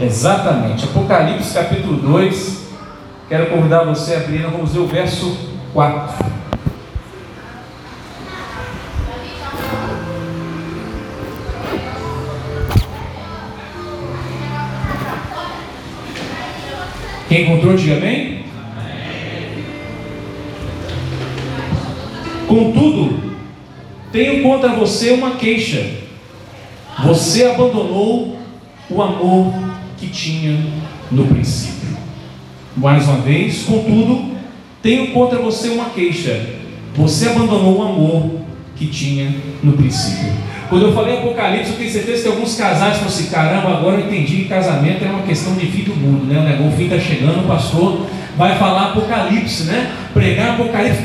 Exatamente. Apocalipse capítulo 2. Quero convidar você a abrir, vamos ver o verso 4. Quem encontrou, diga amém? Contudo, tenho contra você uma queixa. Você abandonou o amor que tinha no princípio. Mais uma vez, contudo, tenho contra você uma queixa. Você abandonou o amor que tinha no princípio. Quando eu falei Apocalipse, eu tenho certeza que alguns casais falam assim: caramba, agora eu entendi que casamento é uma questão de fim do mundo, né? O fim está chegando, o pastor vai falar Apocalipse, né? Pregar Apocalipse.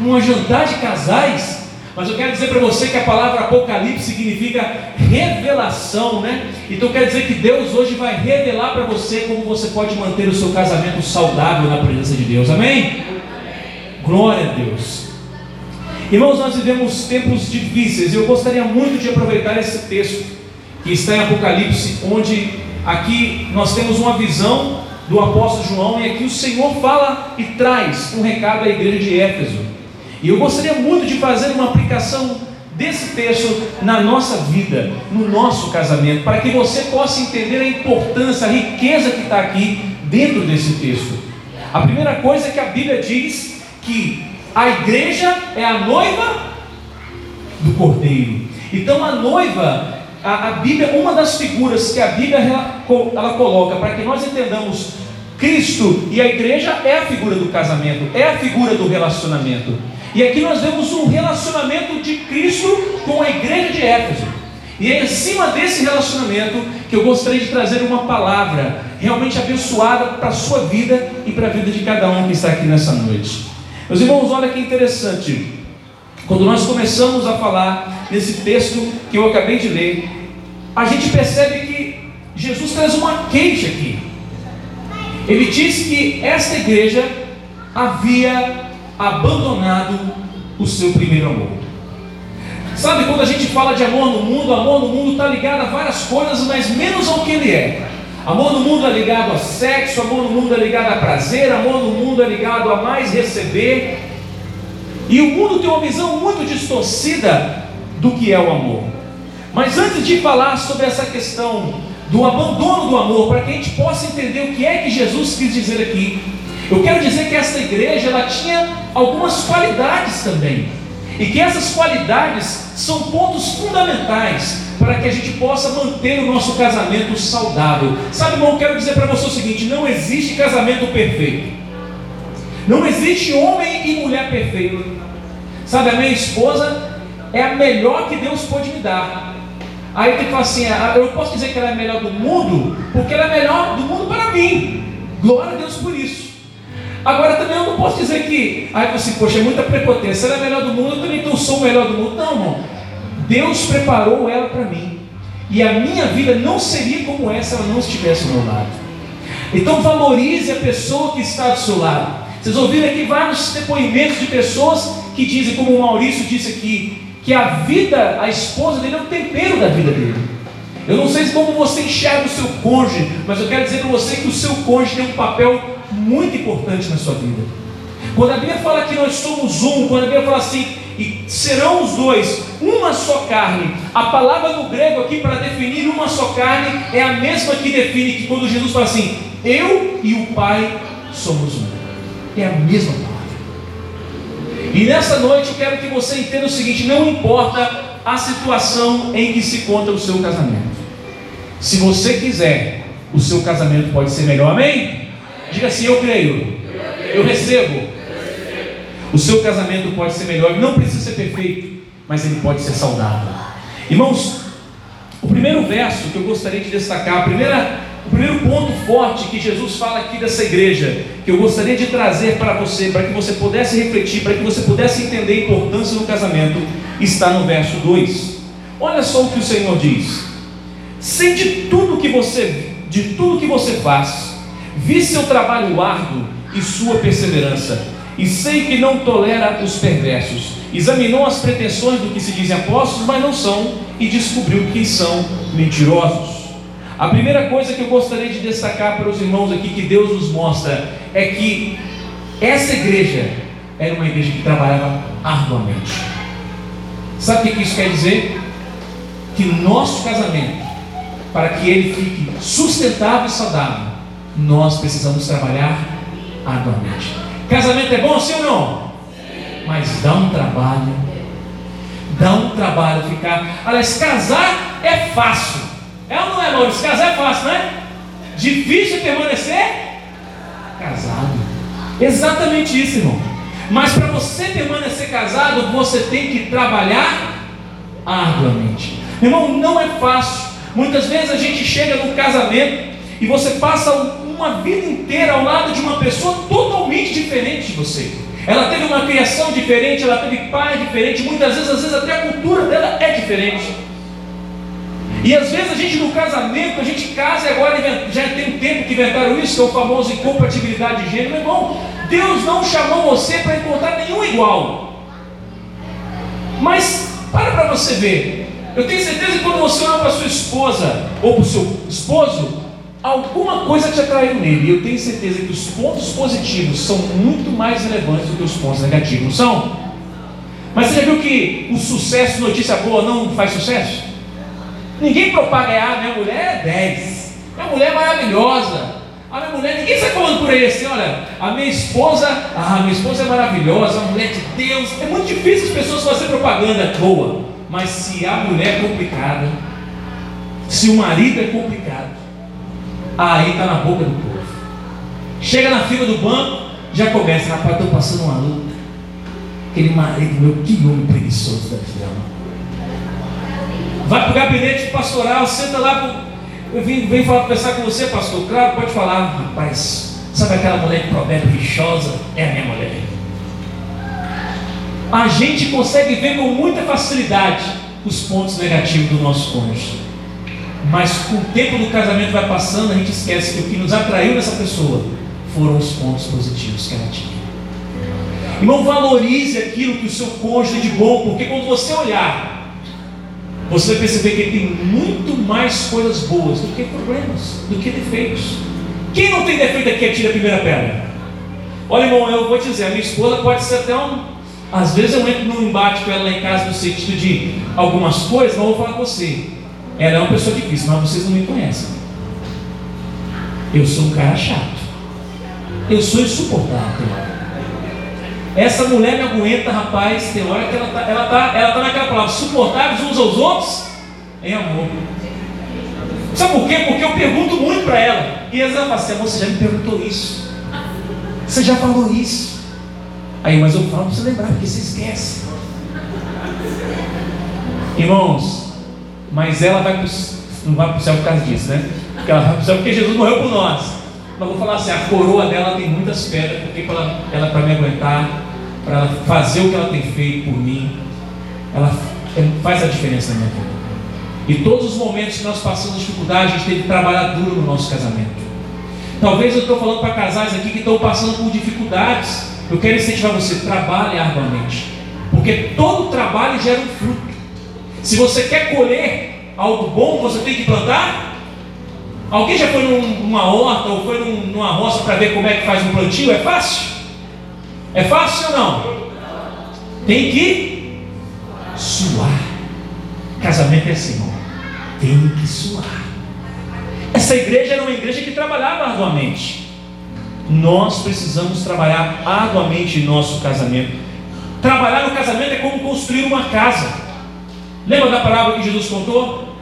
Uma jantar de casais. Mas eu quero dizer para você que a palavra Apocalipse significa revelação, né? Então quer dizer que Deus hoje vai revelar para você como você pode manter o seu casamento saudável na presença de Deus. Amém? Glória a Deus. Irmãos, nós vivemos tempos difíceis eu gostaria muito de aproveitar esse texto que está em Apocalipse, onde aqui nós temos uma visão do apóstolo João e aqui o Senhor fala e traz um recado à igreja de Éfeso. E eu gostaria muito de fazer uma aplicação desse texto na nossa vida, no nosso casamento, para que você possa entender a importância, a riqueza que está aqui dentro desse texto. A primeira coisa é que a Bíblia diz que a igreja é a noiva do cordeiro. Então a noiva, a, a Bíblia, uma das figuras que a Bíblia ela, ela coloca para que nós entendamos Cristo e a igreja é a figura do casamento, é a figura do relacionamento. E aqui nós vemos um relacionamento de Cristo com a igreja de Éfeso. E é em cima desse relacionamento que eu gostaria de trazer uma palavra realmente abençoada para a sua vida e para a vida de cada um que está aqui nessa noite. Meus irmãos, olha que interessante. Quando nós começamos a falar nesse texto que eu acabei de ler, a gente percebe que Jesus traz uma queixa aqui. Ele diz que esta igreja havia abandonado o seu primeiro amor. Sabe quando a gente fala de amor no mundo, amor no mundo está ligado a várias coisas, mas menos ao que ele é. Amor no mundo é ligado a sexo, amor no mundo é ligado a prazer, amor no mundo é ligado a mais receber. E o mundo tem uma visão muito distorcida do que é o amor. Mas antes de falar sobre essa questão do abandono do amor, para que a gente possa entender o que é que Jesus quis dizer aqui, eu quero dizer que essa igreja ela tinha algumas qualidades também. E que essas qualidades são pontos fundamentais para que a gente possa manter o nosso casamento saudável. Sabe, irmão, quero dizer para você o seguinte: não existe casamento perfeito. Não existe homem e mulher perfeito. Sabe, a minha esposa é a melhor que Deus pode me dar. Aí tem que falar assim: ah, eu posso dizer que ela é a melhor do mundo, porque ela é a melhor do mundo para mim. Glória a Deus por isso. Agora também eu não posso dizer que, aí você, poxa, é muita prepotência, ela é a melhor do mundo, eu também não sou o melhor do mundo. Não, irmão. Deus preparou ela para mim. E a minha vida não seria como essa se ela não estivesse ao meu lado. Então valorize a pessoa que está do seu lado. Vocês ouviram aqui vários depoimentos de pessoas que dizem, como o Maurício disse aqui, que a vida, a esposa dele é o tempero da vida dele. Eu não sei como você enxerga o seu cônjuge, mas eu quero dizer para você que o seu cônjuge tem um papel muito importante na sua vida. Quando a Bíblia fala que nós somos um, quando a Bíblia fala assim, e serão os dois uma só carne, a palavra no grego aqui para definir uma só carne é a mesma que define que quando Jesus fala assim, eu e o Pai somos um. É a mesma palavra. E nessa noite eu quero que você entenda o seguinte: não importa a situação em que se conta o seu casamento. Se você quiser, o seu casamento pode ser melhor. Amém? Diga assim: Eu creio. Eu recebo. O seu casamento pode ser melhor. Não precisa ser perfeito, mas ele pode ser saudável. Irmãos, o primeiro verso que eu gostaria de destacar, a primeira, o primeiro ponto forte que Jesus fala aqui dessa igreja, que eu gostaria de trazer para você, para que você pudesse refletir, para que você pudesse entender a importância do casamento, está no verso 2. Olha só o que o Senhor diz: Sei de tudo que você, de tudo que você faz, Vi seu trabalho árduo e sua perseverança, e sei que não tolera os perversos. Examinou as pretensões do que se dizem apóstolos, mas não são, e descobriu que são mentirosos. A primeira coisa que eu gostaria de destacar para os irmãos aqui que Deus nos mostra é que essa igreja era uma igreja que trabalhava arduamente. Sabe o que isso quer dizer? Que nosso casamento, para que ele fique sustentável e saudável, nós precisamos trabalhar arduamente. Casamento é bom, sim ou não? Mas dá um trabalho. Dá um trabalho ficar. Aliás, casar é fácil. É ou não é, Maurício? Casar é fácil, não é? Difícil permanecer casado. Exatamente isso, irmão. Mas para você permanecer casado, você tem que trabalhar arduamente. Irmão, não é fácil. Muitas vezes a gente chega no casamento e você passa uma vida inteira ao lado de uma pessoa totalmente diferente de você. Ela teve uma criação diferente, ela teve pai diferente, muitas vezes, às vezes até a cultura dela é diferente. E às vezes a gente no casamento, a gente casa agora já tem um tempo que inventaram isso, que é o famoso incompatibilidade de gênero. Meu irmão, Deus não chamou você para encontrar nenhum igual. Mas para para você ver. Eu tenho certeza que quando você olha para sua esposa ou para o seu esposo, alguma coisa te atraiu nele. E eu tenho certeza que os pontos positivos são muito mais relevantes do que os pontos negativos, não são? Mas você já viu que o sucesso, notícia boa, não faz sucesso? Ninguém propaga, ah, minha mulher é 10, minha mulher é maravilhosa. A minha mulher, ninguém sai falando por aí assim, olha, a minha esposa, ah, minha esposa é maravilhosa, a mulher de Deus. É muito difícil as pessoas fazerem propaganda boa. Mas se a mulher é complicada, se o marido é complicado, aí está na boca do povo. Chega na fila do banco, já começa, rapaz, estou passando uma luta. Aquele marido meu, que homem preguiçoso da vida. Vai para o gabinete pastoral, senta lá, eu vim, vim falar, conversar com você, pastor. Claro, pode falar, rapaz. Sabe aquela mulher de provérbio rixosa? É a minha mulher. A gente consegue ver com muita facilidade os pontos negativos do nosso cônjuge. Mas com o tempo do casamento vai passando, a gente esquece que o que nos atraiu nessa pessoa foram os pontos positivos que ela tinha. Irmão, valorize aquilo que o seu cônjuge é de bom, porque quando você olhar você vai perceber que ele tem muito mais coisas boas do que problemas, do que defeitos. Quem não tem defeito aqui atira a primeira pedra. Olha, irmão, eu vou te dizer, a minha esposa pode ser até um. Às vezes eu entro num embate com ela lá em casa no sentido de algumas coisas, eu vou falar com você. Ela é uma pessoa difícil, mas vocês não me conhecem. Eu sou um cara chato. Eu sou insuportável. Essa mulher me aguenta, rapaz. Tem hora que ela está ela tá, ela tá naquela palavra, suportáveis uns aos outros em amor. Sabe por quê? Porque eu pergunto muito para ela. E ela fala assim: você já me perguntou isso. Você já falou isso. Aí, mas eu falo para você lembrar, porque você esquece. Irmãos, mas ela vai pro, não vai para o céu por causa disso, né? Porque ela vai para o céu porque Jesus morreu por nós. Mas vou falar assim, a coroa dela tem muitas pedras, porque para ela para me aguentar, para ela fazer o que ela tem feito por mim, ela é, faz a diferença na minha vida. E todos os momentos que nós passamos dificuldade, a gente tem que trabalhar duro no nosso casamento. Talvez eu estou falando para casais aqui que estão passando por dificuldades. Eu quero incentivar você, trabalhe arduamente. Porque todo trabalho gera um fruto. Se você quer colher algo bom, você tem que plantar Alguém já foi numa horta ou foi numa roça para ver como é que faz um plantio? É fácil? É fácil ou não? Tem que suar. Casamento é assim. Tem que suar. Essa igreja era uma igreja que trabalhava arduamente. Nós precisamos trabalhar arduamente em nosso casamento. Trabalhar no casamento é como construir uma casa. Lembra da palavra que Jesus contou?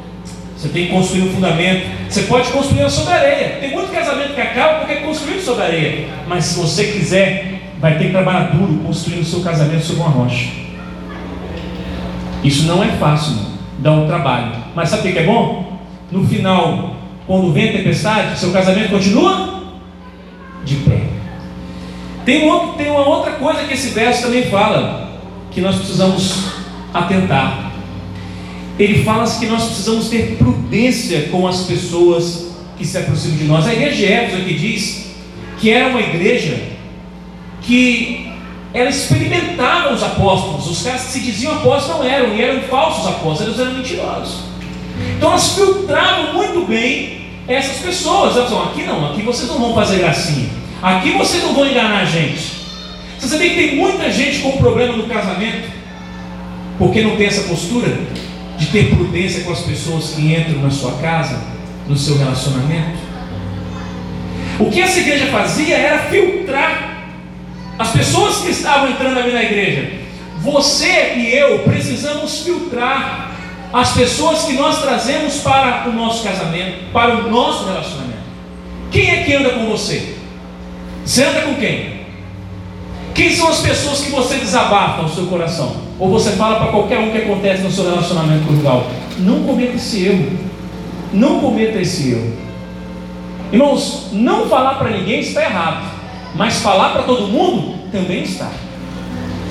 Você tem que construir um fundamento. Você pode construir sobre areia. Tem muito casamento que acaba porque é construído sobre areia. Mas se você quiser, vai ter que trabalhar duro construindo o seu casamento sobre uma rocha. Isso não é fácil, não. dá um trabalho. Mas sabe o que é bom? No final, quando vem a tempestade, seu casamento continua de pé. Tem, um, tem uma outra coisa que esse verso também fala, que nós precisamos atentar ele fala que nós precisamos ter prudência com as pessoas que se aproximam de nós. A igreja de Éfeso aqui diz que era uma igreja que ela experimentava os apóstolos. Os caras que se diziam apóstolos não eram, e eram falsos apóstolos, eles eram mentirosos. Então elas filtravam muito bem essas pessoas. Elas aqui não, aqui vocês não vão fazer gracinha. Aqui vocês não vão enganar a gente. Você sabia que tem muita gente com problema no casamento? Porque não tem essa postura de ter prudência com as pessoas que entram na sua casa, no seu relacionamento? O que essa igreja fazia era filtrar as pessoas que estavam entrando ali na igreja. Você e eu precisamos filtrar as pessoas que nós trazemos para o nosso casamento, para o nosso relacionamento. Quem é que anda com você? Você anda com quem? Quem são as pessoas que você desabafa no seu coração? Ou você fala para qualquer um que acontece no seu relacionamento conjugal? Não cometa esse erro. Não cometa esse erro. Irmãos, não falar para ninguém está errado, mas falar para todo mundo também está.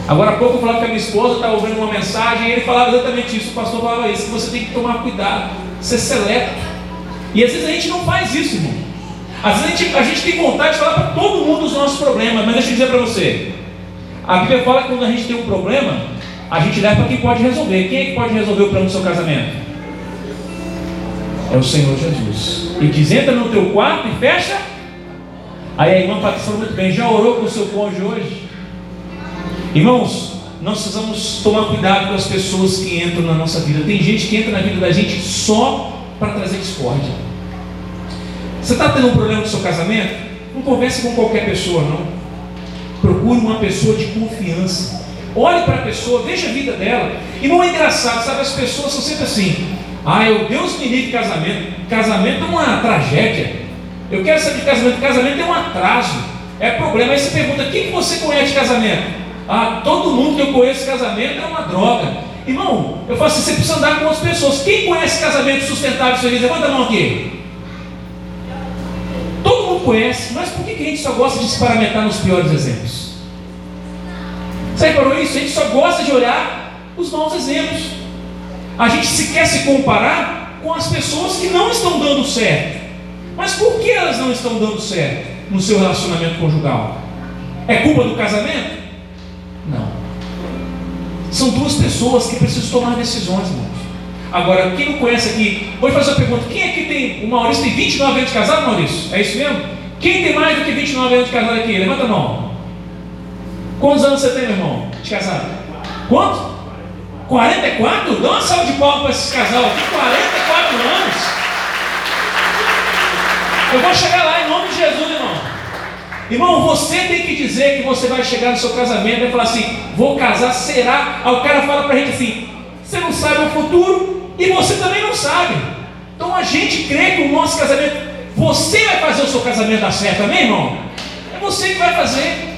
Agora há pouco eu falava que a minha esposa estava ouvindo uma mensagem e ele falava exatamente isso, o pastor falava isso, que você tem que tomar cuidado, ser seleto. E às vezes a gente não faz isso, irmão. Às vezes a gente, a gente tem vontade de falar para todo mundo os nossos problemas, mas deixa eu dizer para você. A Bíblia fala que quando a gente tem um problema, a gente leva para quem pode resolver. Quem é que pode resolver o problema do seu casamento? É o Senhor Jesus. E diz: entra no teu quarto e fecha. Aí a irmã Patrícia muito bem: já orou com o seu cônjuge hoje? Irmãos, nós precisamos tomar cuidado com as pessoas que entram na nossa vida. Tem gente que entra na vida da gente só para trazer discórdia. Você está tendo um problema no seu casamento? Não converse com qualquer pessoa, não. Procure uma pessoa de confiança. Olhe para a pessoa, veja a vida dela. E não é engraçado, sabe? As pessoas são sempre assim. Ah, eu Deus me livre casamento. Casamento é uma tragédia. Eu quero saber de casamento. Casamento é um atraso. É problema. Aí você pergunta: quem que você conhece de casamento? Ah, todo mundo que eu conheço casamento é uma droga. Irmão, eu falo assim: você precisa andar com outras pessoas. Quem conhece casamento sustentável e feliz? Levanta a mão aqui. Todo mundo conhece, mas por que a gente só gosta de se paramentar nos piores exemplos? Você reparou isso? A gente só gosta de olhar os maus exemplos. A gente se quer se comparar com as pessoas que não estão dando certo. Mas por que elas não estão dando certo no seu relacionamento conjugal? É culpa do casamento? Não. São duas pessoas que precisam tomar decisões, irmãos. Agora, quem não conhece aqui, vou fazer uma pergunta: quem aqui tem. O Maurício tem 29 anos de casado, Maurício? É isso mesmo? Quem tem mais do que 29 anos de casado aqui? Levanta a mão. Quantos anos você tem, meu irmão, de casado? Quanto? 44? Dá uma salva de palmas para esse casal aqui, 44 anos. Eu vou chegar lá em nome de Jesus, irmão. Irmão, você tem que dizer que você vai chegar no seu casamento e falar assim: vou casar, será? Aí o cara fala para a gente assim: você não sabe o futuro e você também não sabe. Então a gente crê que o nosso casamento, você vai fazer o seu casamento dar certo, amém, irmão? É você que vai fazer.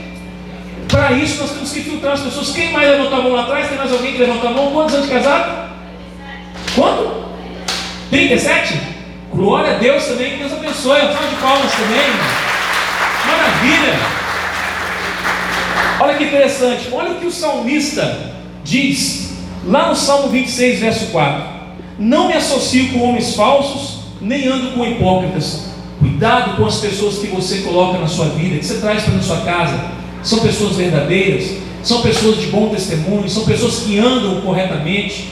Para isso nós temos que filtrar as pessoas. Quem mais levantou a mão lá atrás? Tem mais alguém que levantou a mão? Quantos anos de casado? Quanto? 37? Glória a Deus também, que Deus abençoe. Um de palmas também. Maravilha! Olha que interessante, olha o que o salmista diz lá no Salmo 26, verso 4: Não me associo com homens falsos, nem ando com hipócritas. Cuidado com as pessoas que você coloca na sua vida, que você traz para a sua casa. São pessoas verdadeiras, são pessoas de bom testemunho, são pessoas que andam corretamente.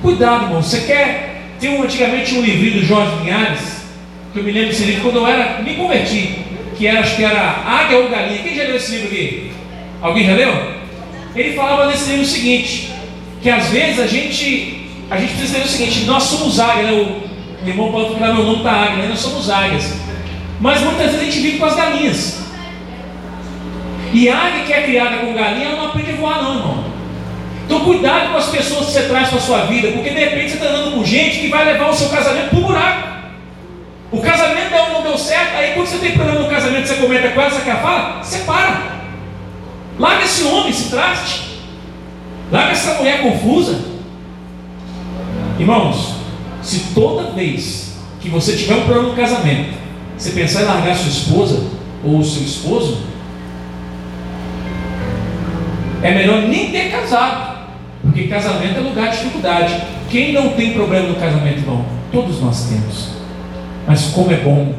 Cuidado, irmão. Você quer. Tem um, antigamente um livro do Jorge Linhares, que eu me lembro desse livro quando eu era. Me converti que era, acho que era Águia ou Galinha. Quem já leu esse livro aqui? Alguém já leu? Ele falava nesse livro o seguinte: que às vezes a gente, a gente precisa entender o seguinte: nós somos águia, né? o, irmão pode falar meu nome da águia, né? nós somos águias. Mas muitas vezes a gente vive com as galinhas. E a águia que é criada com galinha não aprende a voar, não, irmão. Então cuidado com as pessoas que você traz para a sua vida, porque de repente você está andando com gente que vai levar o seu casamento para o buraco. O casamento não deu certo, aí quando você tem problema no casamento, você comenta com ela, você quer falar, separa. Larga esse homem, esse traste. Larga essa mulher confusa. Irmãos, se toda vez que você tiver um problema no casamento, você pensar em largar sua esposa ou o seu esposo, é melhor nem ter casado, porque casamento é lugar de dificuldade. Quem não tem problema no casamento, irmão? Todos nós temos. Mas como é bom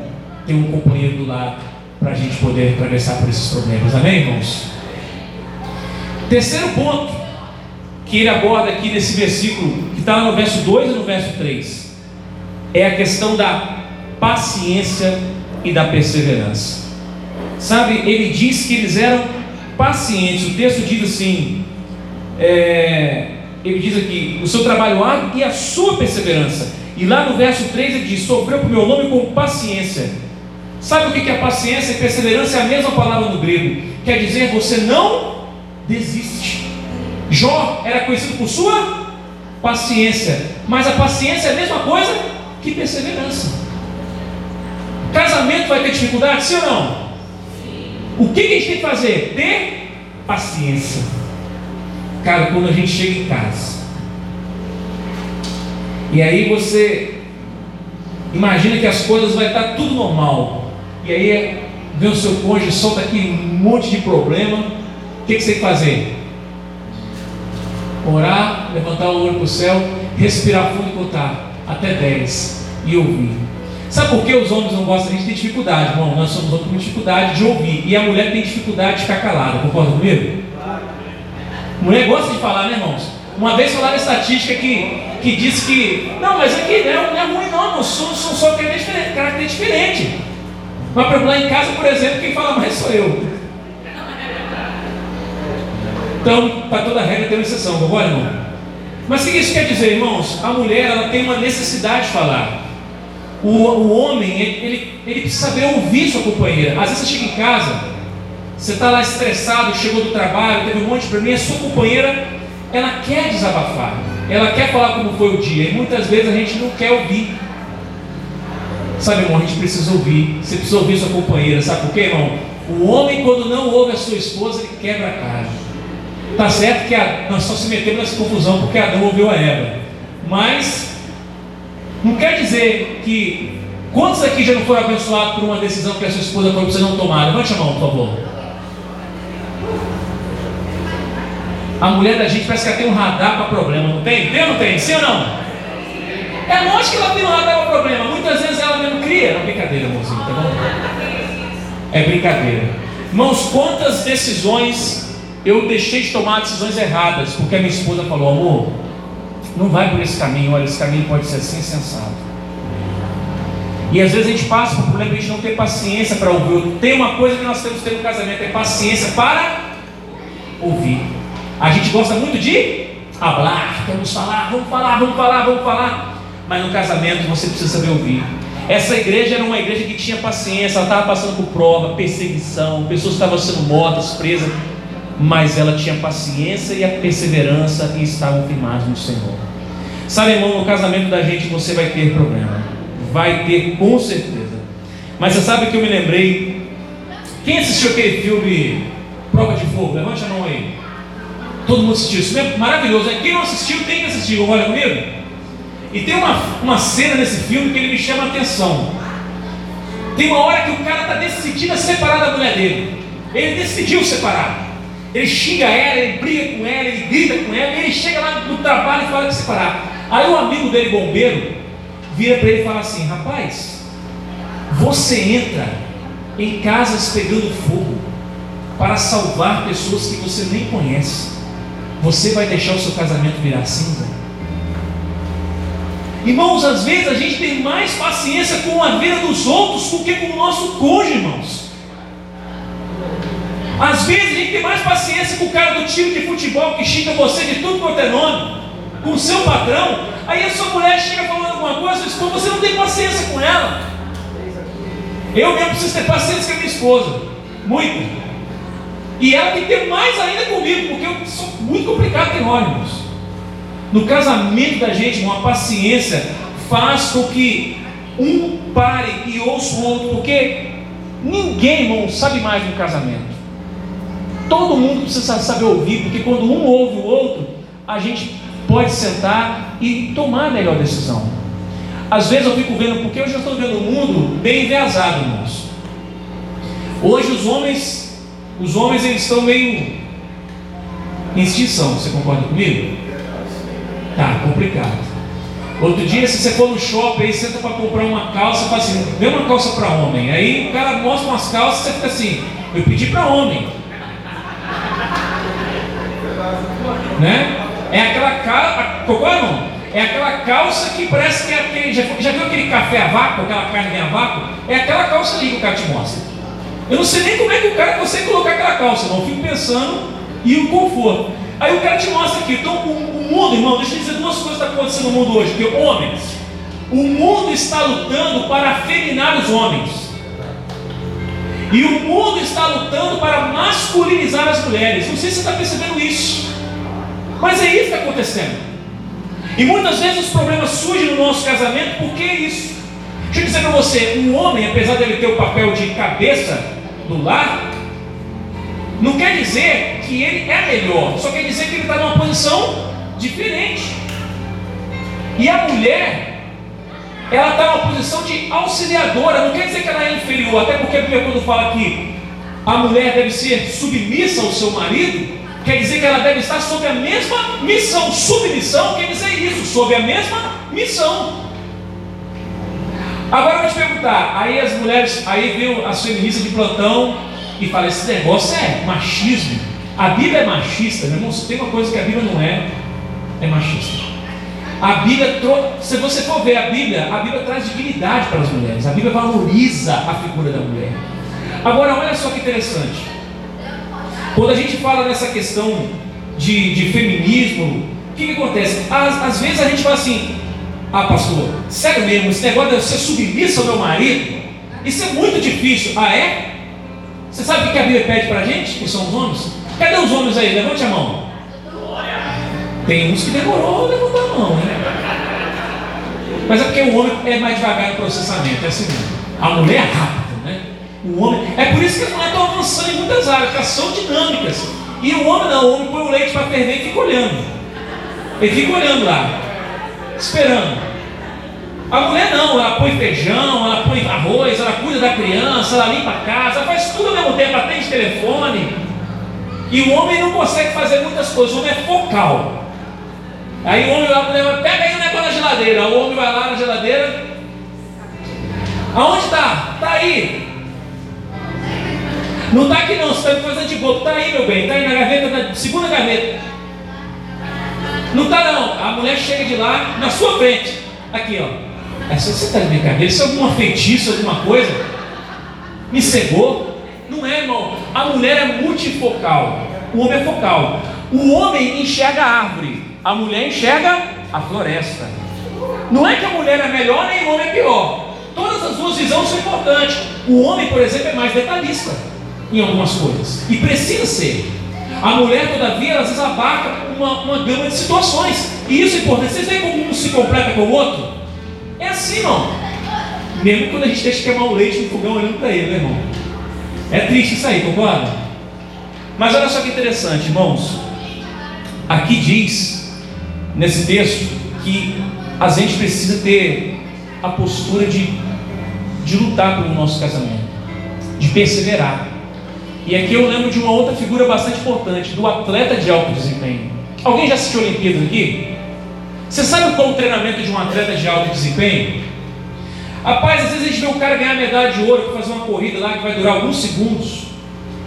ter um companheiro do lado para a gente poder atravessar por esses problemas. Amém, irmãos? Terceiro ponto que ele aborda aqui nesse versículo, que está no verso 2 e no verso 3, é a questão da paciência e da perseverança. Sabe, ele diz que eles eram pacientes. O texto diz assim: é, ele diz aqui, o seu trabalho árduo e a sua perseverança. E lá no verso 3 ele diz: sofreu por meu nome com paciência. Sabe o que é paciência e perseverança? É a mesma palavra no grego. Quer dizer, você não desiste. Jó era conhecido por sua paciência, mas a paciência é a mesma coisa que perseverança. Casamento vai ter dificuldade, sim ou não? O que a gente tem que fazer? Ter paciência. Cara, quando a gente chega em casa, e aí você imagina que as coisas vai estar tudo normal, e aí vem o seu cônjuge, solta aqui um monte de problema, o que, que você tem que fazer? Orar, levantar o olho para o céu, respirar fundo e contar até 10 e ouvir. Sabe por que os homens não gostam? A gente tem dificuldade, irmão. Nós somos homens com dificuldade de ouvir. E a mulher tem dificuldade de ficar calada. Concorda comigo? Mulher gosta de falar, né, irmãos? Uma vez falaram estatística que, que diz que. Não, mas aqui é, não é ruim, não, não sou, sou só diferente, caráter diferente. Mas para lá em casa, por exemplo, quem fala mais sou eu. Então, para toda regra tem uma exceção, concorda, irmão? Mas o que isso quer dizer, irmãos? A mulher ela tem uma necessidade de falar. O, o homem, ele, ele, ele precisa saber ouvir sua companheira. Às vezes você chega em casa, você está lá estressado, chegou do trabalho, teve um monte de problema, a sua companheira, ela quer desabafar, ela quer falar como foi o dia, e muitas vezes a gente não quer ouvir. Sabe, irmão, a gente precisa ouvir. Você precisa ouvir sua companheira, sabe por quê, irmão? O homem, quando não ouve a sua esposa, ele quebra a cara. Tá certo que a, nós só se metemos nessa confusão porque Adão ouviu a Eva. Mas não quer dizer que quantos aqui já não foram abençoados por uma decisão que a sua esposa falou para você não tomar? Levante a mão, por favor. A mulher da gente parece que ela tem um radar para problema, não tem? Tem ou não tem? Sim ou não? É lógico que ela tem um radar para problema. Muitas vezes ela mesmo cria. É brincadeira, irmãozinho, tá bom? É brincadeira. Irmãos, quantas decisões eu deixei de tomar decisões erradas, porque a minha esposa falou, amor, não vai por esse caminho, olha, esse caminho pode ser assim sensato. E às vezes a gente passa por problema de a gente não ter paciência para ouvir. Tem uma coisa que nós temos que ter no casamento, é paciência para ouvir. A gente gosta muito de falar, vamos falar, vamos falar, vamos falar, vamos falar. Mas no casamento você precisa saber ouvir. Essa igreja era uma igreja que tinha paciência, ela estava passando por prova, perseguição, pessoas estavam sendo mortas, presas mas ela tinha paciência e a perseverança e estavam firmados no Senhor. Sabe, irmão, no casamento da gente você vai ter problema, vai ter com certeza. Mas você sabe que eu me lembrei. Quem assistiu aquele filme Prova de Fogo? Levante a mão aí. Todo mundo assistiu isso mesmo? Maravilhoso. Quem não assistiu tem que assistir. Olha comigo. E tem uma, uma cena nesse filme que ele me chama a atenção. Tem uma hora que o cara está decidido a separar da mulher dele. Ele decidiu separar. Ele xinga ela, ele briga com ela, ele grita com ela, ele chega lá no trabalho e fala que separar. Aí o amigo dele, bombeiro, vira para ele e fala assim: Rapaz, você entra em casas pegando fogo para salvar pessoas que você nem conhece. Você vai deixar o seu casamento virar cinza? Irmãos, às vezes a gente tem mais paciência com a vida dos outros do que com o nosso cônjuge, irmãos. Às vezes a gente tem mais paciência com o cara do time de futebol que xinga você de tudo quanto é nome, com o seu patrão. Aí a sua mulher chega falando alguma coisa, diz, você não tem paciência com ela. Eu mesmo preciso ter paciência com a minha esposa, muito. E ela tem que ter mais ainda comigo, porque eu sou muito complicado em ônibus. No casamento da gente, uma paciência faz com que um pare e ouça o outro, porque ninguém, irmão, sabe mais no casamento. Todo mundo precisa saber ouvir, porque quando um ouve o outro, a gente pode sentar e tomar a melhor decisão. Às vezes eu fico vendo, porque eu estou vendo o mundo bem enviesado, irmãos. Hoje os homens, os homens eles estão meio em extinção, você concorda comigo? Tá, complicado. Outro dia, se você for no shopping, aí senta para comprar uma calça, fala assim, dê uma calça para homem. Aí o cara mostra umas calças, você fica assim, eu pedi para homem. Né? É aquela calça, qual é? É aquela calça que parece que é aquele. Já, já viu aquele café a vácuo, aquela carne a vácuo? É aquela calça ali que o cara te mostra. Eu não sei nem como é que o cara consegue colocar aquela calça, não. Eu fico pensando e o conforto. Aí o cara te mostra aqui. Então, o, o mundo, irmão, deixa eu dizer duas coisas que estão acontecendo no mundo hoje. Porque, homens, o mundo está lutando para afeminar os homens. E o mundo está lutando para masculinizar as mulheres. Não sei se você está percebendo isso. Mas é isso que está acontecendo. E muitas vezes os problemas surgem no nosso casamento por que isso? Deixa eu dizer para você, um homem, apesar dele ter o papel de cabeça do lar, não quer dizer que ele é melhor, só quer dizer que ele está numa posição diferente. E a mulher, ela está numa posição de auxiliadora, não quer dizer que ela é inferior, até porque a Bíblia quando fala que a mulher deve ser submissa ao seu marido, quer dizer que ela deve estar sob a mesma missão. Submissão quer dizer isso, sob a mesma missão. Agora eu vou te perguntar, aí as mulheres, aí viu as feministas de plantão e fala, esse negócio é machismo. A Bíblia é machista, meu irmão, se tem uma coisa que a Bíblia não é, é machista. A Bíblia, se você for ver a Bíblia, a Bíblia traz dignidade para as mulheres. A Bíblia valoriza a figura da mulher. Agora, olha só que interessante. Quando a gente fala nessa questão de, de feminismo, o que, que acontece? Às, às, vezes a gente fala assim: Ah, pastor, sério mesmo, esse negócio de ser submissa ao meu marido, isso é muito difícil. Ah, é? Você sabe o que a Bíblia pede para a gente, que são os homens? Cadê os homens aí? Levante a mão. Tem uns que demorou levantar a mão, né? Mas é porque o homem é mais devagar no processamento, é assim mesmo. A mulher é rápida, né? O homem. É por isso que as mulheres estão avançando em muitas áreas, porque elas são dinâmicas. E o homem não, o homem põe o leite para ferver e fica olhando. Ele fica olhando lá, esperando. A mulher não, ela põe feijão, ela põe arroz, ela cuida da criança, ela limpa a casa, ela faz tudo ao mesmo tempo, atende telefone. E o homem não consegue fazer muitas coisas, o homem é focal. Aí o homem vai, a mulher pega aí o negócio na geladeira. O homem vai lá na geladeira. Aonde está? Está aí. Não está aqui não, você está me fazendo de bobo. Está aí, meu bem. Está aí na gaveta, na segunda gaveta. Não está não. A mulher chega de lá, na sua frente. Aqui, ó. Essa, você está de brincadeira? Isso é alguma feitiço, alguma coisa? Me cegou? Não é, irmão. A mulher é multifocal. O homem é focal. O homem enxerga a árvore a mulher enxerga a floresta. Não é que a mulher é melhor nem o homem é pior. Todas as duas visões são importantes. O homem, por exemplo, é mais detalhista em algumas coisas. E precisa ser. A mulher, todavia, às vezes abarca uma, uma gama de situações. E isso é importante. Vocês veem como um se completa com o outro? É assim, irmão. Mesmo quando a gente deixa queimar o leite no fogão olhando para ele, né, irmão? É triste isso aí, concorda? Mas olha só que interessante, irmãos. Aqui diz nesse texto que a gente precisa ter a postura de, de lutar pelo nosso casamento, de perseverar. E aqui eu lembro de uma outra figura bastante importante, do atleta de alto desempenho. Alguém já assistiu Olimpíadas aqui? Você sabe qual é o treinamento de um atleta de alto desempenho? Rapaz, às vezes a gente vê um cara ganhar medalha de ouro fazer uma corrida lá que vai durar alguns segundos.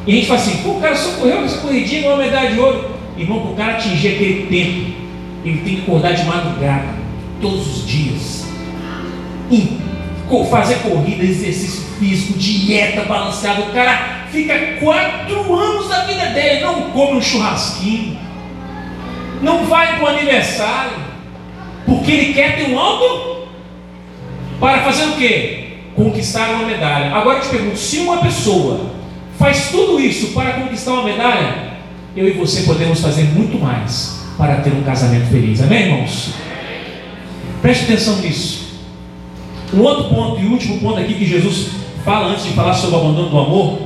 E a gente fala assim, pô, o cara só correu essa corridinha e ganhou uma medalha de ouro. Irmão, para o cara atingir aquele tempo, ele tem que acordar de madrugada, todos os dias. E fazer corrida, exercício físico, dieta balanceada. O cara fica quatro anos da vida dele, não come um churrasquinho, não vai para o aniversário, porque ele quer ter um alto para fazer o quê? Conquistar uma medalha. Agora eu te pergunto: se uma pessoa faz tudo isso para conquistar uma medalha, eu e você podemos fazer muito mais para ter um casamento feliz. Amém, irmãos? Preste atenção nisso. Um outro ponto e último ponto aqui que Jesus fala antes de falar sobre o abandono do amor,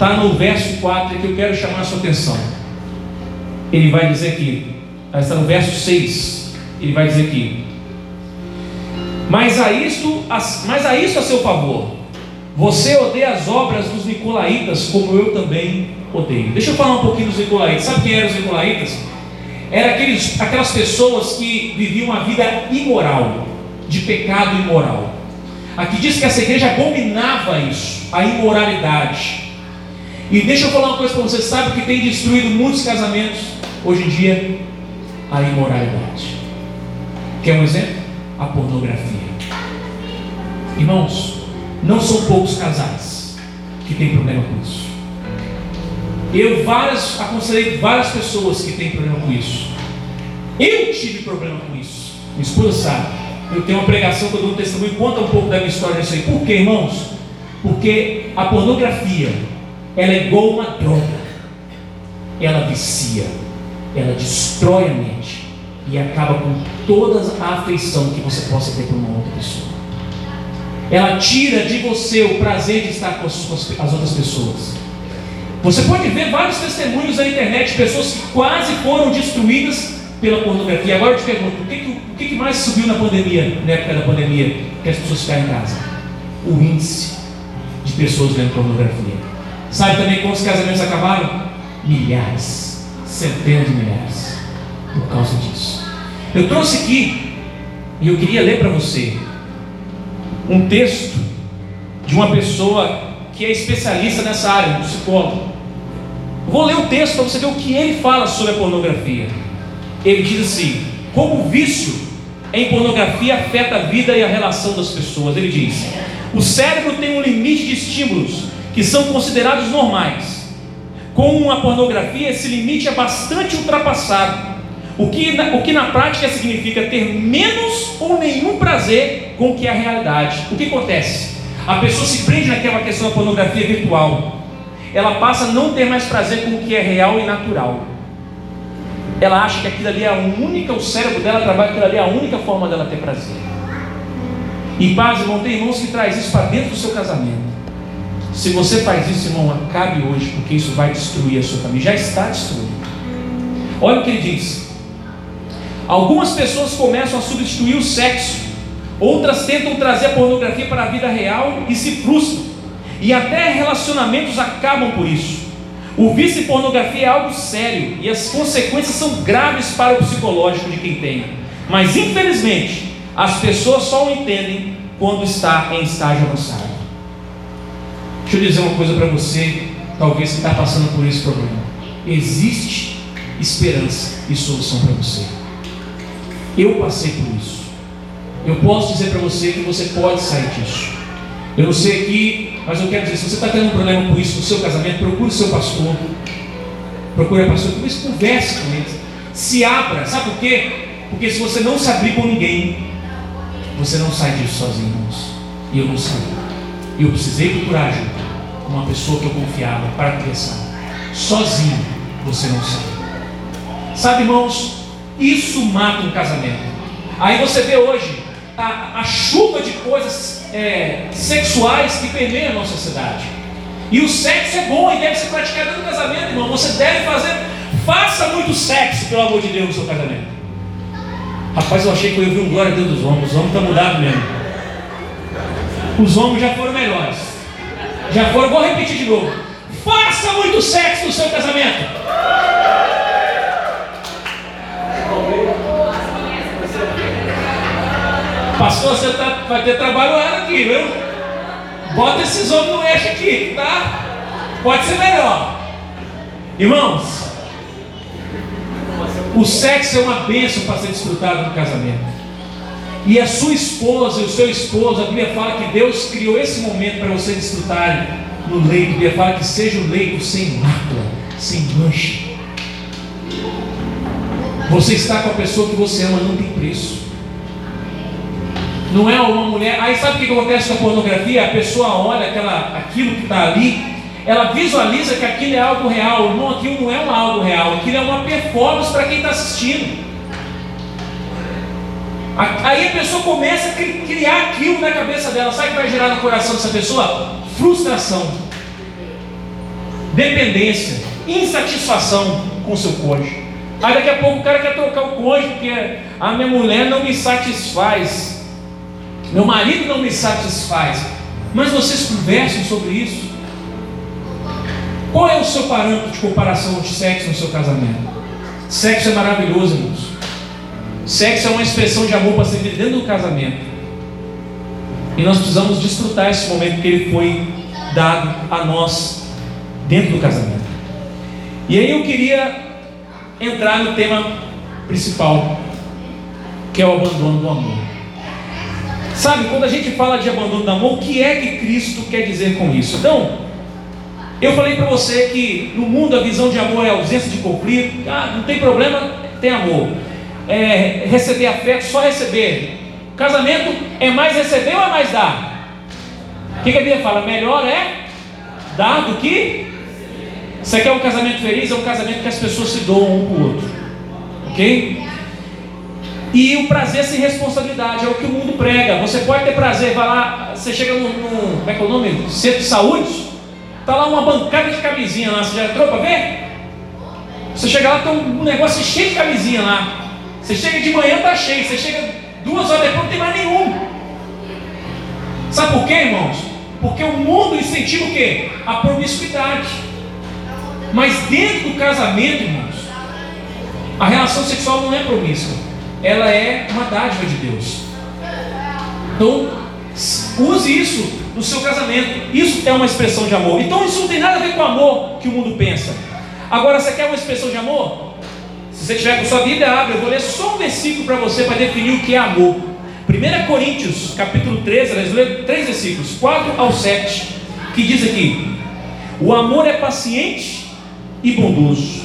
está no verso 4 que eu quero chamar a sua atenção. Ele vai dizer aqui, está no verso 6, ele vai dizer aqui, mas a isto, mas a isto a seu favor, você odeia as obras dos Nicolaitas, como eu também odeio. Deixa eu falar um pouquinho dos Nicolaitas. Sabe quem eram os Nicolaitas? Era aqueles, aquelas pessoas que viviam uma vida imoral, de pecado imoral. Aqui diz que essa igreja abominava isso, a imoralidade. E deixa eu falar uma coisa para você: sabe que tem destruído muitos casamentos hoje em dia? A imoralidade. Quer um exemplo? A pornografia. Irmãos, não são poucos casais que têm problema com isso. Eu várias, aconselhei várias pessoas que têm problema com isso. Eu tive problema com isso. Minha esposa sabe. Eu tenho uma pregação que eu dou um testemunho, conta um pouco da minha história nisso aí. Por quê, irmãos? Porque a pornografia, ela é igual uma droga. Ela vicia, ela destrói a mente e acaba com toda a afeição que você possa ter por uma outra pessoa. Ela tira de você o prazer de estar com as, as outras pessoas. Você pode ver vários testemunhos na internet, pessoas que quase foram destruídas pela pornografia. Agora eu te pergunto, o que, o que mais subiu na pandemia, na época da pandemia, que as pessoas ficaram em casa? O índice de pessoas vendo pornografia. Sabe também quantos casamentos acabaram? Milhares, centenas de milhares, por causa disso. Eu trouxe aqui, e eu queria ler para você, um texto de uma pessoa que é especialista nessa área, um psicólogo. Vou ler o texto para você ver o que ele fala sobre a pornografia. Ele diz assim: como o vício em pornografia afeta a vida e a relação das pessoas. Ele diz: o cérebro tem um limite de estímulos que são considerados normais. Com a pornografia, esse limite é bastante ultrapassado, o que, o que na prática significa ter menos ou nenhum prazer com o que é a realidade. O que acontece? A pessoa se prende naquela questão da pornografia virtual. Ela passa a não ter mais prazer com o que é real e natural. Ela acha que aquilo ali é a única, o cérebro dela trabalha aquilo ali é a única forma dela ter prazer. E paz, irmão, tem irmãos que traz isso para dentro do seu casamento. Se você faz isso, irmão, acabe hoje, porque isso vai destruir a sua família. Já está destruindo. Olha o que ele diz. Algumas pessoas começam a substituir o sexo Outras tentam trazer a pornografia para a vida real e se frustram. E até relacionamentos acabam por isso. O vício em pornografia é algo sério e as consequências são graves para o psicológico de quem tem. Mas infelizmente, as pessoas só o entendem quando está em estágio avançado. Deixa eu dizer uma coisa para você, talvez que está passando por esse problema. Existe esperança e solução para você. Eu passei por isso. Eu posso dizer para você que você pode sair disso. Eu não sei aqui, mas eu quero dizer, se você está tendo um problema com isso no seu casamento, procure o seu pastor. Procure a pastor, isso, converse com ele. Se abra, sabe por quê? Porque se você não se abrir com ninguém, você não sai disso sozinho, irmãos. E eu não saí. Eu precisei procurar ajuda com uma pessoa que eu confiava para conversar. Sozinho você não sai. Sabe, irmãos, isso mata um casamento. Aí você vê hoje a, a chuva de coisas é, sexuais que permeia a nossa sociedade. E o sexo é bom e deve ser praticado no casamento, irmão. Você deve fazer, faça muito sexo, pelo amor de Deus, no seu casamento. Rapaz, eu achei que eu ver um glória a Deus dos homens. Os homens estão mudados mesmo. Os homens já foram melhores. Já foram, vou repetir de novo. Faça muito sexo no seu casamento. Pastor, você tá, vai ter trabalho aqui, viu? Bota esses homens no eixo aqui, tá? Pode ser melhor. Irmãos, o sexo é uma bênção para ser desfrutado no casamento. E a sua esposa e o seu esposo, a Bíblia fala que Deus criou esse momento para você desfrutar no leito. A Bíblia fala que seja um leito sem mácula, sem mancha. Você está com a pessoa que você ama, não tem preço não é uma mulher. Aí sabe o que acontece com a pornografia? A pessoa olha aquela, aquilo que está ali, ela visualiza que aquilo é algo real. Irmão, aquilo não é um algo real, aquilo é uma performance para quem está assistindo. Aí a pessoa começa a criar aquilo na cabeça dela. Sabe o que vai gerar no coração dessa pessoa? Frustração, dependência, insatisfação com seu cônjuge. Aí daqui a pouco o cara quer trocar o cônjuge porque a minha mulher não me satisfaz. Meu marido não me satisfaz. Mas vocês conversam sobre isso? Qual é o seu parâmetro de comparação de sexo no seu casamento? Sexo é maravilhoso, irmãos. Sexo é uma expressão de amor para ser dentro do casamento. E nós precisamos desfrutar esse momento que ele foi dado a nós dentro do casamento. E aí eu queria entrar no tema principal. que é o abandono do amor. Sabe, quando a gente fala de abandono do amor, o que é que Cristo quer dizer com isso? Então, eu falei para você que no mundo a visão de amor é ausência de conflito, ah, não tem problema, tem amor. É, receber afeto, só receber. Casamento é mais receber ou é mais dar? O que, que a Bíblia fala? Melhor é dar do que. Você quer um casamento feliz? É um casamento que as pessoas se doam um para o outro. Ok? E o prazer sem responsabilidade é o que o mundo prega. Você pode ter prazer, vai lá, você chega no, no como é que é o nome? Centro de saúde, tá lá uma bancada de camisinha lá, você já entrou para ver? Você chega lá, tem um negócio cheio de camisinha lá. Você chega de manhã, tá cheio. Você chega duas horas depois, não tem mais nenhum. Sabe por quê, irmãos? Porque o mundo incentiva o quê? A promiscuidade. Mas dentro do casamento, irmãos, a relação sexual não é promíscua ela é uma dádiva de Deus. Então, use isso no seu casamento. Isso é uma expressão de amor. Então, isso não tem nada a ver com o amor que o mundo pensa. Agora, você quer uma expressão de amor? Você tiver com sua Bíblia, abre. Eu vou ler só um versículo para você para definir o que é amor. 1 Coríntios, capítulo 13, nós lemos três versículos, 4 ao 7, que diz aqui: O amor é paciente e bondoso.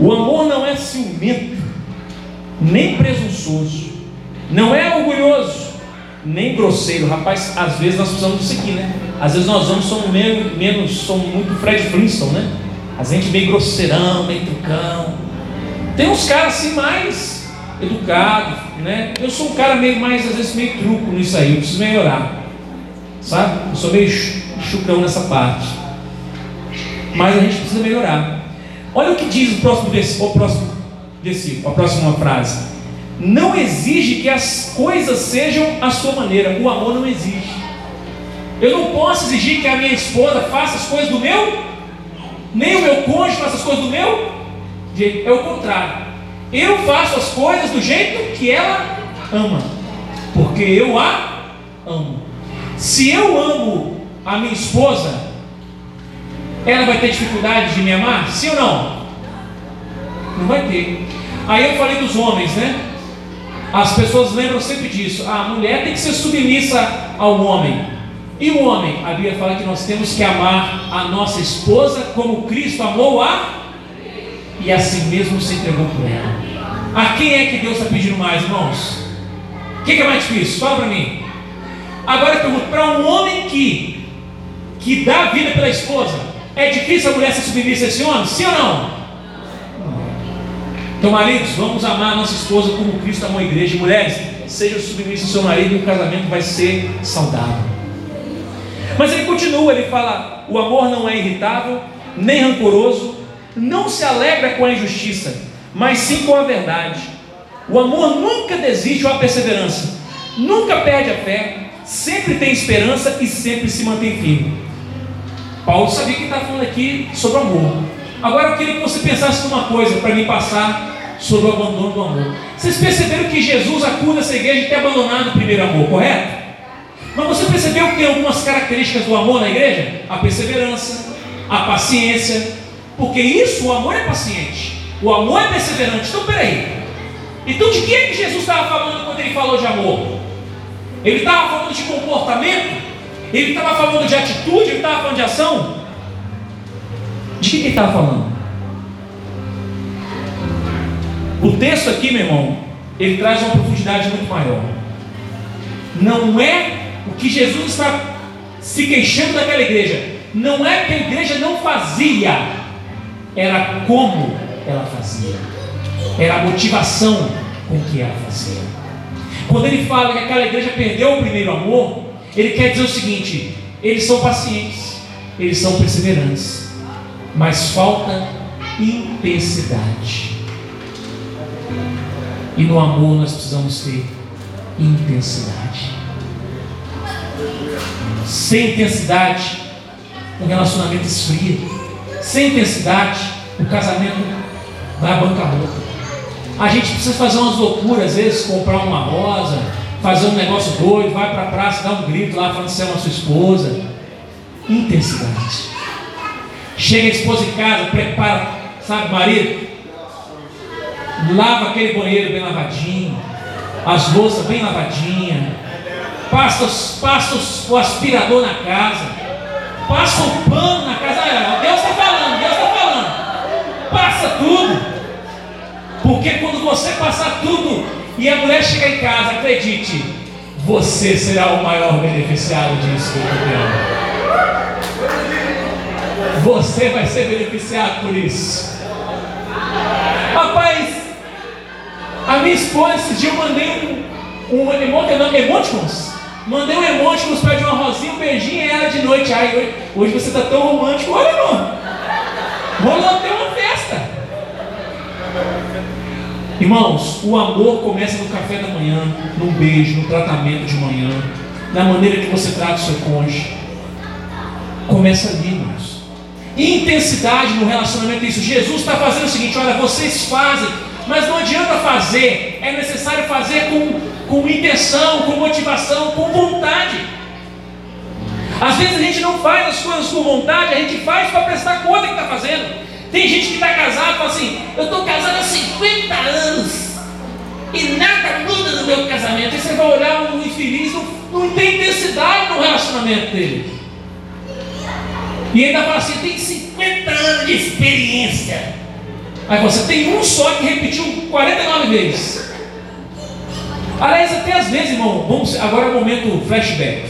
O amor não é ciumento nem presunçoso, não é orgulhoso, nem grosseiro. Rapaz, às vezes nós precisamos disso aqui, né? Às vezes nós somos menos, menos somos muito Fred Flintstone, né? A gente meio grosseirão, meio trucão. Tem uns caras assim mais educados, né? Eu sou um cara meio mais, às vezes, meio truco nisso aí, eu preciso melhorar. Sabe? Eu sou meio chucrão nessa parte. Mas a gente precisa melhorar. Olha o que diz o próximo, o próximo versículo, a próxima frase. Não exige que as coisas sejam a sua maneira. O amor não exige. Eu não posso exigir que a minha esposa faça as coisas do meu, nem o meu cônjuge faça as coisas do meu jeito. É o contrário. Eu faço as coisas do jeito que ela ama, porque eu a amo. Se eu amo a minha esposa, ela vai ter dificuldade de me amar? Sim ou não? Não vai ter. Aí eu falei dos homens, né? As pessoas lembram sempre disso. A mulher tem que ser submissa ao homem. E o homem? A Bíblia fala que nós temos que amar a nossa esposa como Cristo amou a e assim mesmo se entregou por ela. A quem é que Deus está pedindo mais, irmãos? O que, que, é mais difícil? Fala para mim. Agora eu pergunto: para um homem que, que dá vida pela esposa, é difícil a mulher se submissa a esse homem? Sim ou não? Então, maridos, vamos amar a nossa esposa como Cristo amou a igreja. Mulheres, seja submisso ao seu marido e o casamento vai ser saudável. Mas ele continua, ele fala: o amor não é irritável, nem rancoroso, não se alegra com a injustiça, mas sim com a verdade. O amor nunca desiste ou a perseverança, nunca perde a fé, sempre tem esperança e sempre se mantém firme. Paulo sabia que está falando aqui sobre amor. Agora eu queria que você pensasse numa coisa para me passar sobre o abandono do amor. Vocês perceberam que Jesus acusa essa igreja de ter abandonado o primeiro amor, correto? Mas você percebeu que tem algumas características do amor na igreja? A perseverança, a paciência, porque isso, o amor é paciente, o amor é perseverante. Então, peraí. Então, de que é que Jesus estava falando quando ele falou de amor? Ele estava falando de comportamento? Ele estava falando de atitude? Ele estava falando de ação? De que, ele estava falando? O texto aqui, meu irmão, ele traz uma profundidade muito maior. Não é o que Jesus está se queixando daquela igreja. Não é que a igreja não fazia, era como ela fazia, era a motivação com que ela fazia. Quando ele fala que aquela igreja perdeu o primeiro amor, ele quer dizer o seguinte: eles são pacientes, eles são perseverantes, mas falta intensidade. E no amor nós precisamos ter intensidade. Sem intensidade, o relacionamento esfria. Sem intensidade, o casamento vai à bancarrota. A gente precisa fazer umas loucuras, às vezes, comprar uma rosa, fazer um negócio doido, vai para a praça, dá um grito lá falando que você ama a sua esposa. Intensidade. Chega a esposa em casa, prepara, sabe, marido? Lava aquele banheiro bem lavadinho. as louças bem lavadinhas, passa, passa o aspirador na casa, passa o pano na casa. Deus está falando, Deus está falando. Passa tudo. Porque quando você passar tudo e a mulher chegar em casa, acredite, você será o maior beneficiário disso Você vai ser beneficiado por isso. Rapaz, a minha esposa, esse dia eu mandei um, um emoticons. Mandei um emoticons para de uma rosinha, um beijinho e ela de noite. Ai, hoje, você está tão romântico. Olha, irmão. Rolou até uma festa. Irmãos, o amor começa no café da manhã, no beijo, no tratamento de manhã, na maneira que você trata o seu cônjuge. Começa ali, irmãos. Intensidade no relacionamento é isso. Jesus está fazendo o seguinte: olha, vocês fazem, mas não adianta fazer, é necessário fazer com, com intenção, com motivação, com vontade. Às vezes a gente não faz as coisas com vontade, a gente faz para prestar conta que está fazendo. Tem gente que está casado e fala assim: eu estou casado há 50 anos e nada muda no meu casamento. E você vai olhar um infeliz, não, não tem intensidade no relacionamento dele. E ainda fala assim: tem 50 anos de experiência. Aí você tem um só que repetiu 49 vezes. Aliás, até às vezes, irmão, vamos, agora é o momento flashback.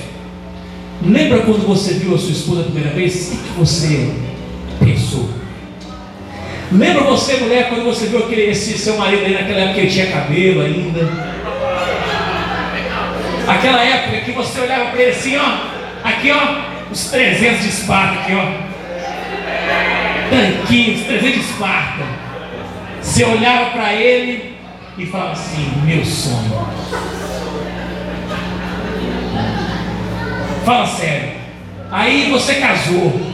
Lembra quando você viu a sua esposa a primeira vez? O que você pensou? Lembra você, mulher, quando você viu aquele, esse seu marido aí naquela época que ele tinha cabelo ainda? Aquela época que você olhava para ele assim, ó, aqui ó, os 300 de Esparta aqui, ó. Tanquinhos, 300 de Esparta. Você olhava para ele e falava assim, meu sonho. Fala sério. Aí você casou.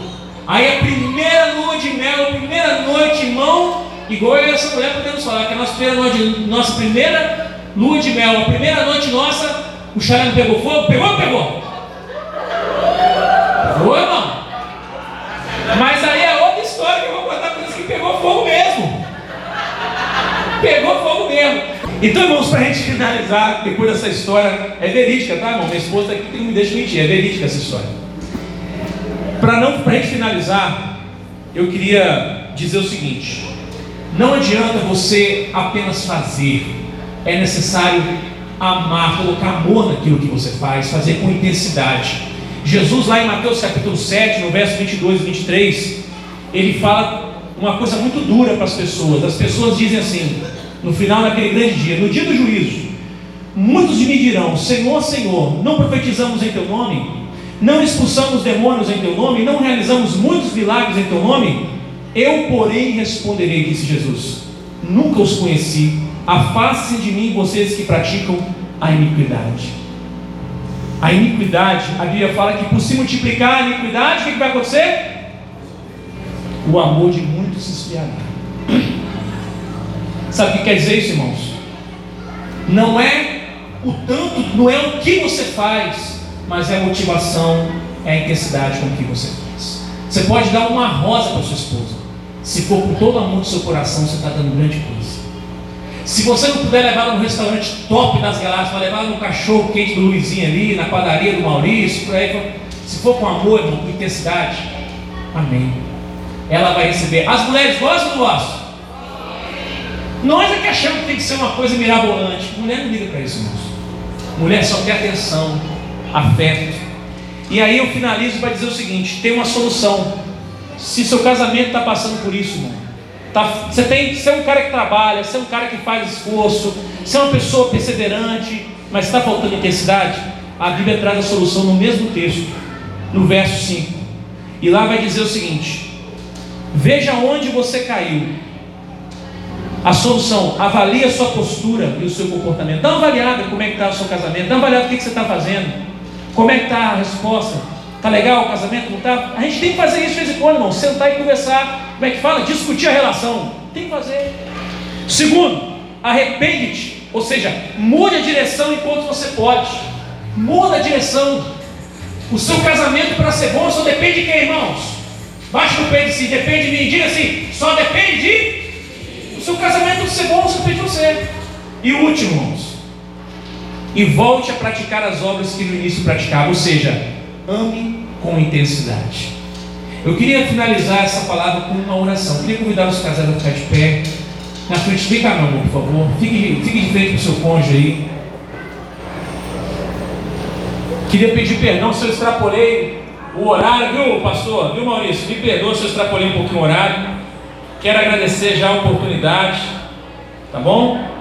Aí a primeira lua de mel, a primeira noite, irmão, igual essa mulher podemos falar, que a nossa primeira, noite, nossa primeira lua de mel, a primeira noite nossa, o chalé pegou fogo? Pegou ou pegou? Pegou, irmão? Mas aí é outra história que eu vou contar para vocês que pegou fogo mesmo. Pegou fogo mesmo. Então, irmãos, para a gente finalizar, depois dessa história, é verídica, tá, irmão? Minha esposa aqui não me deixa mentir, é verídica essa história. Para não para finalizar, eu queria dizer o seguinte: não adianta você apenas fazer, é necessário amar, colocar amor naquilo que você faz, fazer com intensidade. Jesus, lá em Mateus capítulo 7, no verso 22 e 23, ele fala uma coisa muito dura para as pessoas. As pessoas dizem assim, no final daquele grande dia, no dia do juízo, muitos me dirão: Senhor, Senhor, não profetizamos em teu nome? Não expulsamos demônios em teu nome, não realizamos muitos milagres em teu nome, eu, porém, responderei, disse Jesus: Nunca os conheci, afastem de mim vocês que praticam a iniquidade. A iniquidade, a Bíblia fala que por se multiplicar a iniquidade, o que vai acontecer? O amor de muitos se esfriará. Sabe o que quer dizer isso, irmãos? Não é o tanto, não é o que você faz, mas é a motivação, é a intensidade com que você faz. Você pode dar uma rosa para sua esposa. Se for com todo o amor do seu coração, você está dando grande coisa. Se você não puder levar ela restaurante top das galáxias, vai levar no cachorro quente do Luizinho ali, na padaria do Maurício, por aí. Se for com amor, irmão, com intensidade, amém. Ela vai receber. As mulheres gostam não gostam? Nós é que achamos que tem que ser uma coisa mirabolante. Mulher não liga para isso, irmãos. Mulher só quer atenção, afeto. E aí eu finalizo para dizer o seguinte: tem uma solução. Se seu casamento está passando por isso, irmão, tá, você, tem, é um cara que trabalha, você é um cara que faz esforço, você é uma pessoa perseverante, mas está faltando intensidade, a Bíblia traz a solução no mesmo texto, no verso 5. E lá vai dizer o seguinte: veja onde você caiu. A solução, avalie a sua postura e o seu comportamento. Dá uma avaliada como é que está o seu casamento, dá uma avaliada o que, que você está fazendo. Como é que está a resposta? Está legal o casamento? Não está? A gente tem que fazer isso de vez em quando, irmão. Sentar e conversar. Como é que fala? Discutir a relação. Tem que fazer. Segundo, arrepende-te. Ou seja, mude a direção enquanto você pode. Muda a direção. O seu casamento para ser bom só depende de quem, irmãos? Baixe no peito assim, depende de mim. Diga assim, só depende de. O seu casamento para ser bom só depende de você. E o último, irmãos. E volte a praticar as obras que no início praticava, ou seja, ame com intensidade. Eu queria finalizar essa palavra com uma oração. Eu queria convidar os casais a ficar de pé. Na frente, vem cá, meu amor, por favor. Fique, fique de frente para o seu cônjuge aí. Queria pedir perdão se eu extrapolei o horário, viu, pastor? Viu, Maurício? Me perdoa se eu extrapolei um pouquinho o horário. Quero agradecer já a oportunidade. Tá bom?